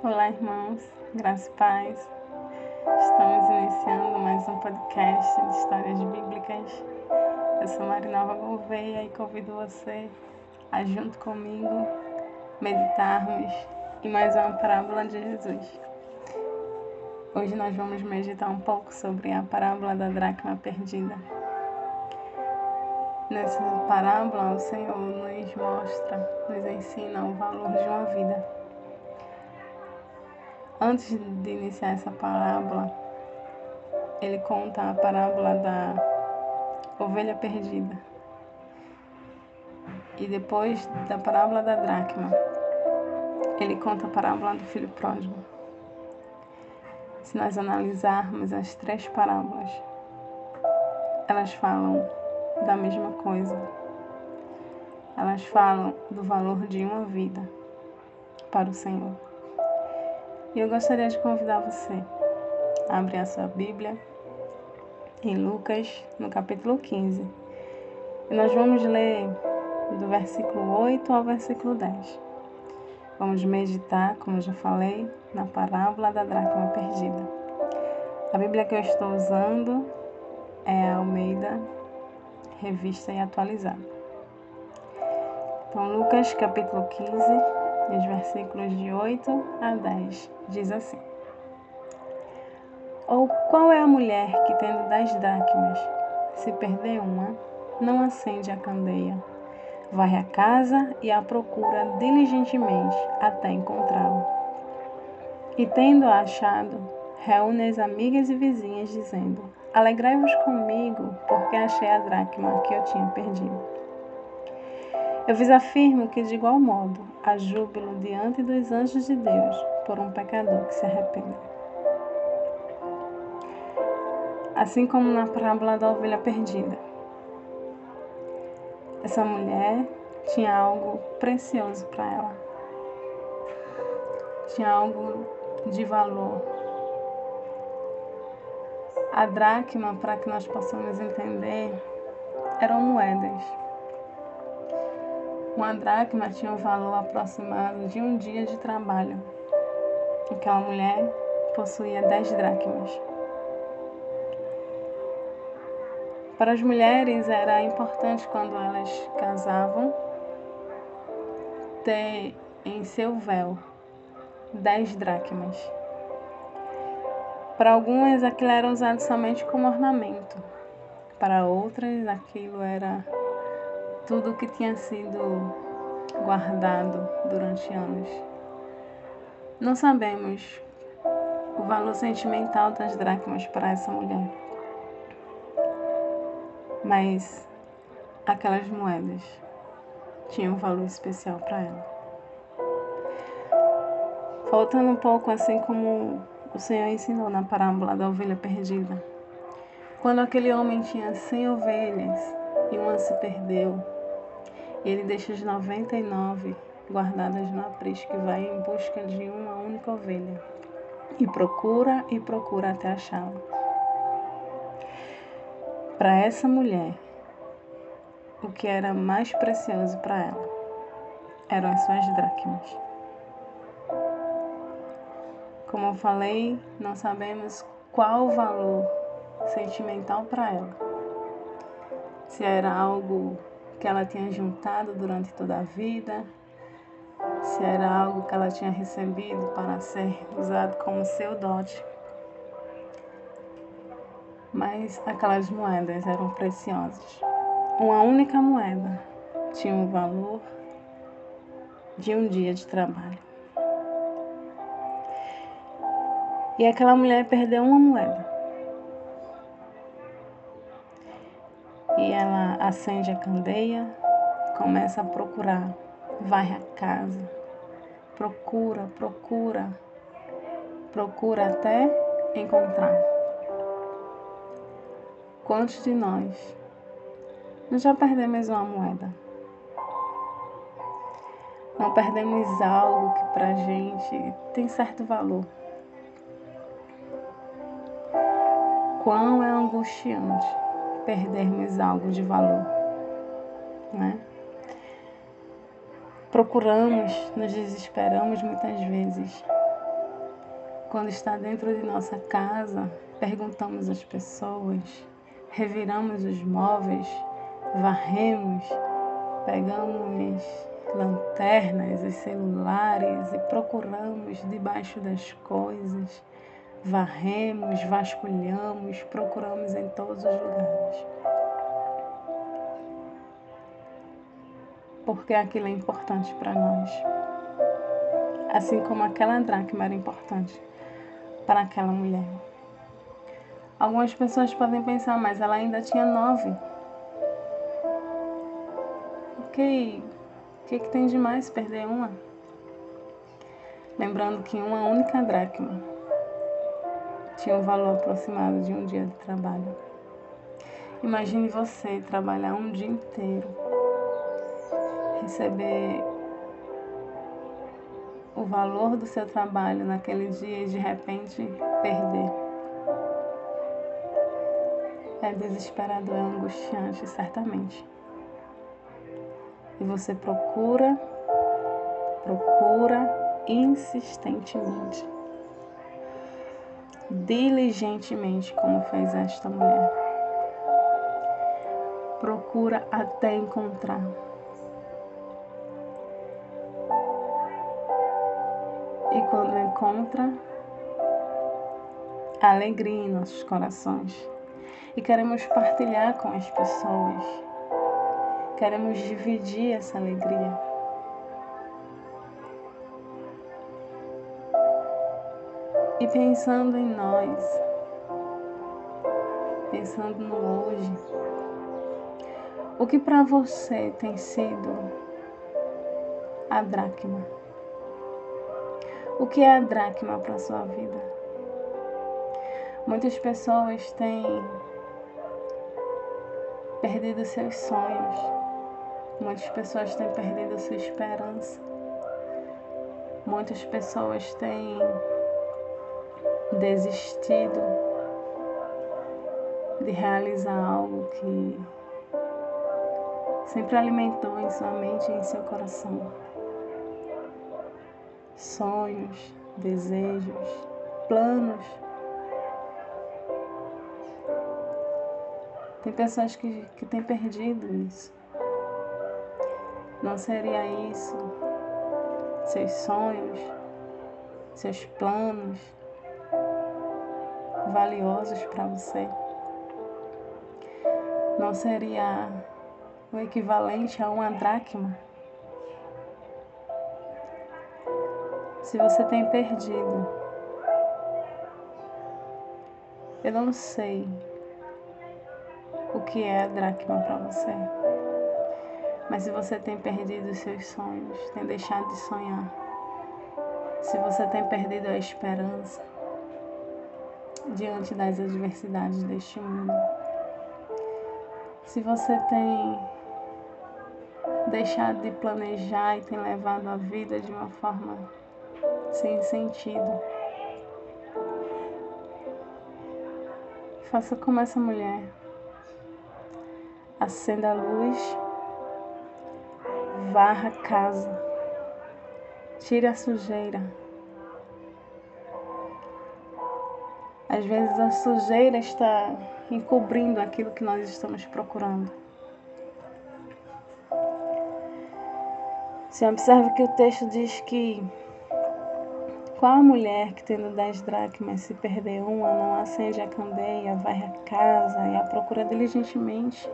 Olá, irmãos, graça e paz. Estamos iniciando mais um podcast de histórias bíblicas. Eu sou Marinalva Gouveia e convido você a, junto comigo, meditarmos em mais uma parábola de Jesus. Hoje nós vamos meditar um pouco sobre a parábola da dracma perdida. Nessa parábola, o Senhor nos mostra, nos ensina o valor de uma vida. Antes de iniciar essa parábola, ele conta a parábola da ovelha perdida. E depois da parábola da dracma, ele conta a parábola do filho pródigo. Se nós analisarmos as três parábolas, elas falam da mesma coisa. Elas falam do valor de uma vida para o Senhor. E eu gostaria de convidar você a abrir a sua Bíblia em Lucas, no capítulo 15. E nós vamos ler do versículo 8 ao versículo 10. Vamos meditar, como já falei, na parábola da dracma perdida. A Bíblia que eu estou usando é a Almeida revista e atualizada. Então, Lucas capítulo 15, os versículos de 8 a 10, diz assim: Ou qual é a mulher que, tendo dez dracmas, se perder uma, não acende a candeia, varre a casa e a procura diligentemente até encontrá-la? E tendo-a achado, reúne as amigas e vizinhas, dizendo: Alegrai-vos comigo, porque achei a dracma que eu tinha perdido. Eu vos afirmo que, de igual modo, há júbilo diante dos anjos de Deus por um pecador que se arrepende. Assim como na parábola da ovelha perdida. Essa mulher tinha algo precioso para ela. Tinha algo de valor a dracma, para que nós possamos entender, eram moedas. Uma dracma tinha um valor aproximado de um dia de trabalho. Aquela mulher possuía dez dracmas. Para as mulheres era importante quando elas casavam ter em seu véu dez dracmas. Para algumas, aquilo era usado somente como ornamento. Para outras, aquilo era tudo que tinha sido guardado durante anos. Não sabemos o valor sentimental das dracmas para essa mulher, mas aquelas moedas tinham um valor especial para ela. Faltando um pouco assim como o Senhor ensinou na parábola da ovelha perdida. Quando aquele homem tinha cem ovelhas e uma se perdeu, ele deixa as 99 guardadas no aprisco e vai em busca de uma única ovelha. E procura e procura até achá-la. Para essa mulher, o que era mais precioso para ela eram as suas dracmas. Como eu falei, não sabemos qual o valor sentimental para ela. Se era algo que ela tinha juntado durante toda a vida, se era algo que ela tinha recebido para ser usado como seu dote. Mas aquelas moedas eram preciosas. Uma única moeda tinha o valor de um dia de trabalho. E aquela mulher perdeu uma moeda. E ela acende a candeia, começa a procurar, vai à casa, procura, procura, procura até encontrar. Quantos de nós não já perdemos uma moeda? Não perdemos algo que pra gente tem certo valor. quão é angustiante perdermos algo de valor, né? Procuramos, nos desesperamos muitas vezes Quando está dentro de nossa casa, perguntamos às pessoas, reviramos os móveis, varremos, pegamos lanternas e celulares e procuramos debaixo das coisas, varremos, vasculhamos, procuramos em todos os lugares. Porque aquilo é importante para nós. Assim como aquela dracma era importante para aquela mulher. Algumas pessoas podem pensar, mas ela ainda tinha nove. Ok, o que, que tem de mais perder uma? Lembrando que uma única dracma tinha um valor aproximado de um dia de trabalho. Imagine você trabalhar um dia inteiro, receber o valor do seu trabalho naquele dia e de repente perder. É desesperador, é angustiante, certamente. E você procura, procura insistentemente, diligentemente, como fez esta mulher. Procura até encontrar. E quando encontra, alegria em nossos corações. E queremos partilhar com as pessoas Queremos dividir essa alegria. E pensando em nós, pensando no hoje, o que para você tem sido a dracma? O que é a dracma para sua vida? Muitas pessoas têm perdido seus sonhos Muitas pessoas têm perdido sua esperança. Muitas pessoas têm desistido de realizar algo que sempre alimentou em sua mente e em seu coração. Sonhos, desejos, planos. Tem pessoas que, que têm perdido isso. Não seria isso seus sonhos, seus planos valiosos para você? Não seria o equivalente a uma dracma? Se você tem perdido, eu não sei o que é dracma para você. Mas se você tem perdido os seus sonhos, tem deixado de sonhar, se você tem perdido a esperança diante das adversidades deste mundo, se você tem deixado de planejar e tem levado a vida de uma forma sem sentido, faça como essa mulher. Acenda a luz varra a casa, tire a sujeira. Às vezes a sujeira está encobrindo aquilo que nós estamos procurando. Se observa que o texto diz que qual mulher que tendo dez dracmas se perder uma, não acende a candeia, vai a casa e a procura diligentemente?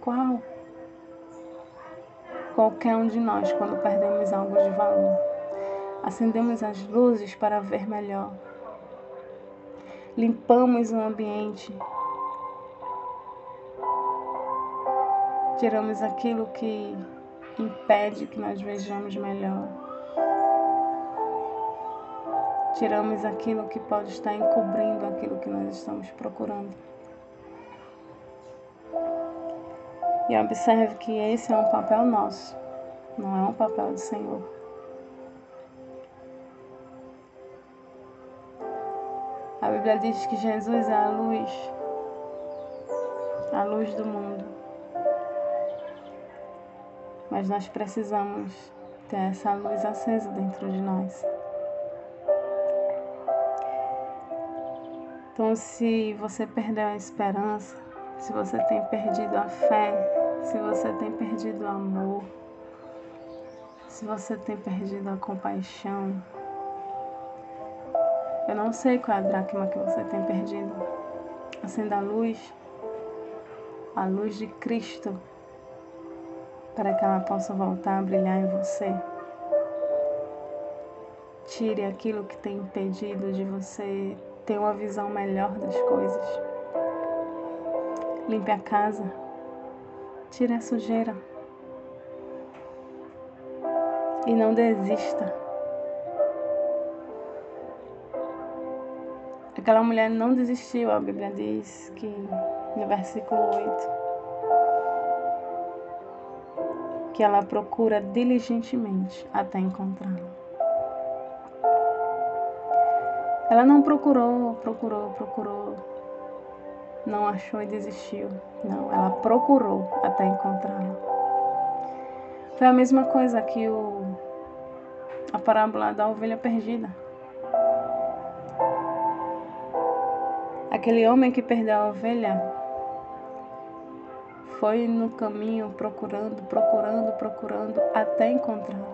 Qual? qualquer um de nós quando perdemos algo de valor. Acendemos as luzes para ver melhor. Limpamos o ambiente. Tiramos aquilo que impede que nós vejamos melhor. Tiramos aquilo que pode estar encobrindo aquilo que nós estamos procurando. E observe que esse é um papel nosso, não é um papel do Senhor. Bíblia diz que Jesus é a luz, a luz do mundo. Mas nós precisamos ter essa luz acesa dentro de nós. Então, se você perdeu a esperança, se você tem perdido a fé, se você tem perdido o amor, se você tem perdido a compaixão, eu não sei qual é a dracma que você tem perdido. Acenda a luz, a luz de Cristo, para que ela possa voltar a brilhar em você. Tire aquilo que tem impedido de você ter uma visão melhor das coisas. Limpe a casa. Tire a sujeira. E não desista. Aquela mulher não desistiu, a Bíblia diz que no versículo 8 que ela procura diligentemente até encontrá-lo. Ela não procurou, procurou, procurou, não achou e desistiu. Não, ela procurou até encontrá-lo. Foi a mesma coisa que o, a parábola da ovelha perdida. Aquele homem que perdeu a ovelha foi no caminho procurando, procurando, procurando até encontrá-la.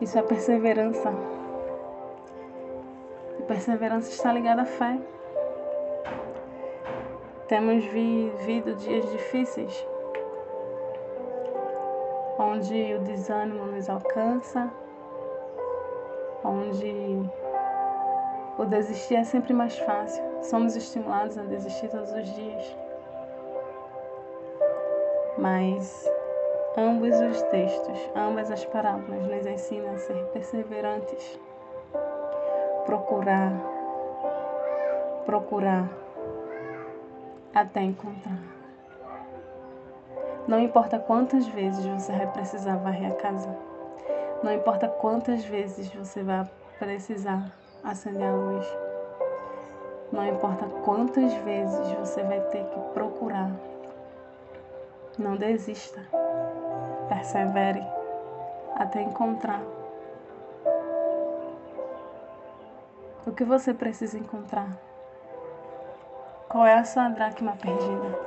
Isso é perseverança. E perseverança está ligada à fé. Temos vivido dias difíceis, onde o desânimo nos alcança, onde o desistir é sempre mais fácil. Somos estimulados a desistir todos os dias. Mas Ambos os textos, ambas as parábolas nos ensinam a ser perseverantes, procurar, procurar até encontrar. Não importa quantas vezes você vai precisar varrer a casa, não importa quantas vezes você vai precisar acender a luz, não importa quantas vezes você vai ter que procurar, não desista. Persevere até encontrar. O que você precisa encontrar? Qual é a sua dracma perdida?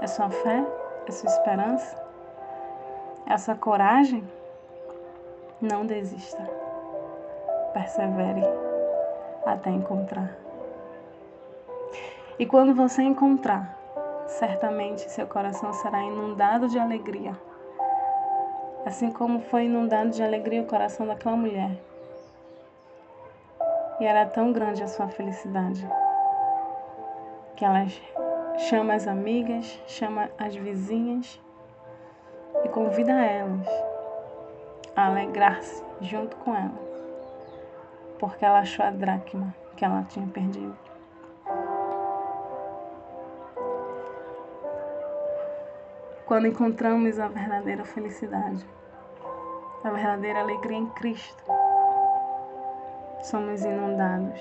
É sua fé? É sua esperança? É sua coragem? Não desista. Persevere até encontrar. E quando você encontrar, certamente seu coração será inundado de alegria assim como foi inundado de alegria o coração daquela mulher. E era tão grande a sua felicidade que ela chama as amigas, chama as vizinhas e convida elas a alegrar-se junto com ela, porque ela achou a dracma que ela tinha perdido. quando encontramos a verdadeira felicidade, a verdadeira alegria em Cristo, somos inundados.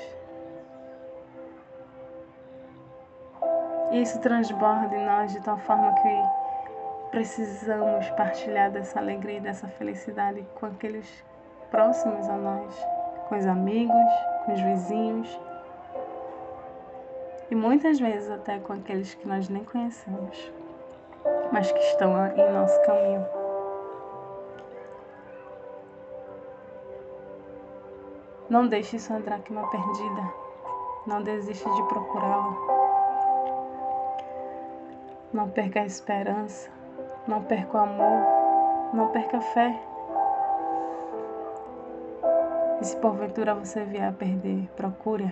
Isso transborda em nós de tal forma que precisamos partilhar dessa alegria e dessa felicidade com aqueles próximos a nós, com os amigos, com os vizinhos e muitas vezes até com aqueles que nós nem conhecemos mas que estão em nosso caminho. Não deixe sua dracma perdida. Não desista de procurá-la. Não perca a esperança. Não perca o amor. Não perca a fé. E se porventura você vier a perder, procure.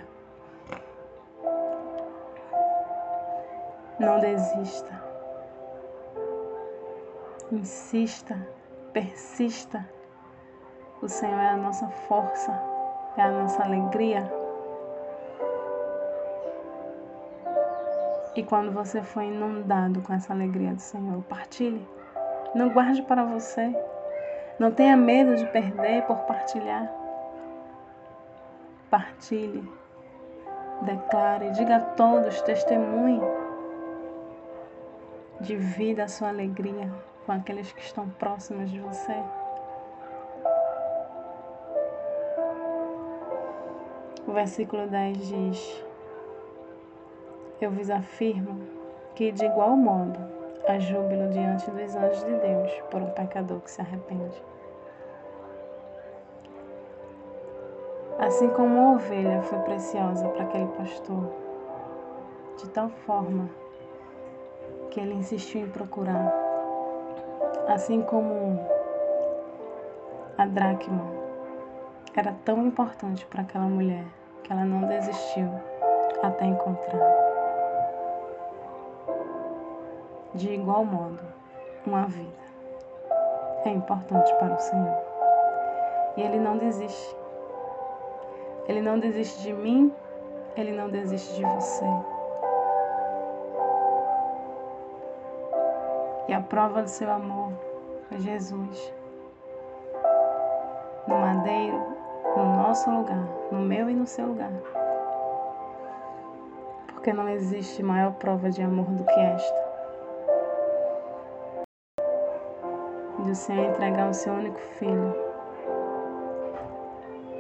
Não desista. Insista, persista. O Senhor é a nossa força, é a nossa alegria. E quando você for inundado com essa alegria do Senhor, partilhe. Não guarde para você. Não tenha medo de perder por partilhar. Partilhe. Declare, diga a todos, testemunhe. Divida a sua alegria com aqueles que estão próximos de você. O versículo 10 diz: Eu vos afirmo que, de igual modo, há júbilo diante dos anjos de Deus por um pecador que se arrepende. Assim como uma ovelha foi preciosa para aquele pastor, de tal forma que ele insistiu em procurar, assim como a dracma era tão importante para aquela mulher que ela não desistiu até encontrar. De igual modo, uma vida é importante para o Senhor. E Ele não desiste. Ele não desiste de mim, Ele não desiste de você. E a prova do seu amor é Jesus. No madeiro, no nosso lugar, no meu e no seu lugar. Porque não existe maior prova de amor do que esta. De o Senhor entregar o seu único filho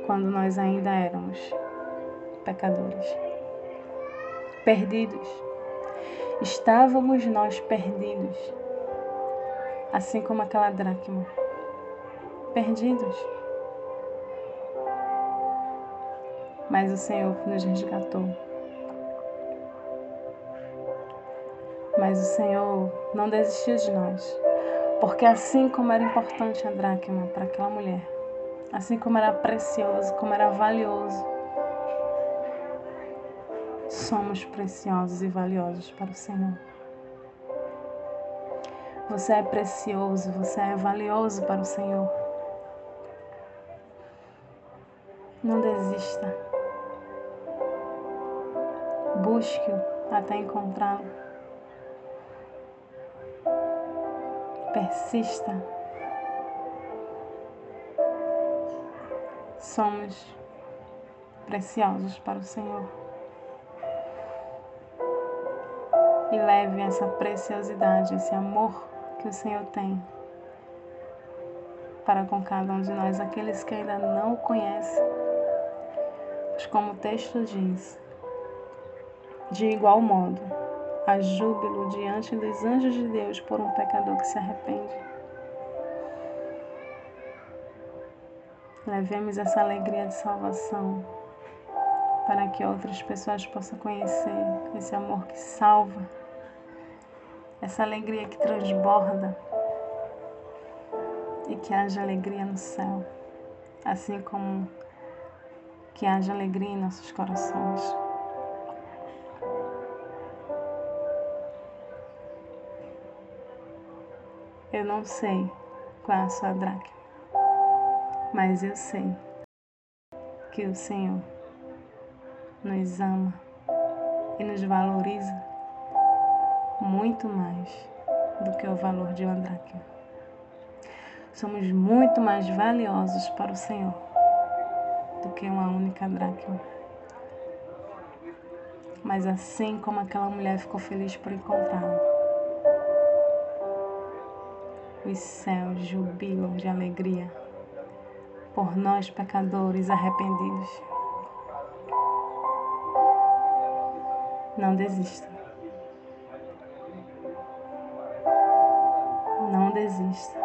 quando nós ainda éramos pecadores, perdidos. Estávamos nós perdidos assim como aquela dracma, perdidos. Mas o Senhor nos resgatou. Mas o Senhor não desistiu de nós, porque assim como era importante a dracma para aquela mulher, assim como era precioso, como era valioso, somos preciosos e valiosos para o Senhor. Você é precioso, você é valioso para o Senhor. Não desista. Busque-o até encontrá-lo. Persista. Somos preciosos para o Senhor. E leve essa preciosidade, esse amor que o Senhor tem para com cada um de nós, aqueles que ainda não o conhecem. Pois, como o texto diz, de igual modo, há júbilo diante dos anjos de Deus por um pecador que se arrepende. Levemos essa alegria de salvação para que outras pessoas possam conhecer esse amor que salva essa alegria que transborda e que haja alegria no céu, assim como que haja alegria em nossos corações. Eu não sei qual é a sua dracma, mas eu sei que o Senhor nos ama e nos valoriza muito mais do que o valor de uma dracma. Somos muito mais valiosos para o Senhor do que uma única dracma. Mas assim como aquela mulher ficou feliz por encontrá-lo, os céus jubilam de alegria por nós pecadores arrependidos. Não desista. Não desista.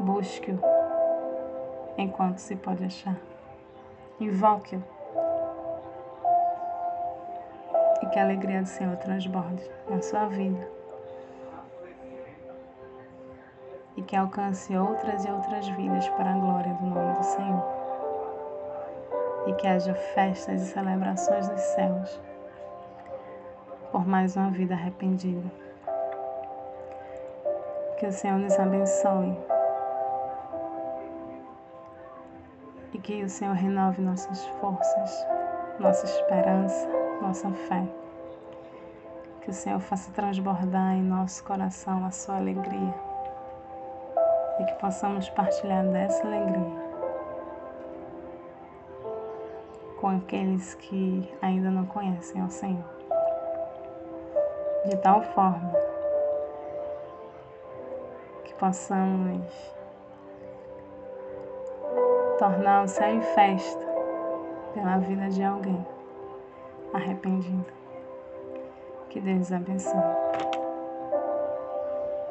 Busque-o enquanto se pode achar. Invoque-o. E que a alegria do Senhor transborde na sua vida. Que alcance outras e outras vidas para a glória do nome do Senhor. E que haja festas e celebrações nos céus por mais uma vida arrependida. Que o Senhor nos abençoe. E que o Senhor renove nossas forças, nossa esperança, nossa fé. Que o Senhor faça transbordar em nosso coração a sua alegria. E que possamos partilhar dessa alegria com aqueles que ainda não conhecem ao Senhor. De tal forma possamos tornar o céu em festa pela vida de alguém arrependido. Que Deus abençoe.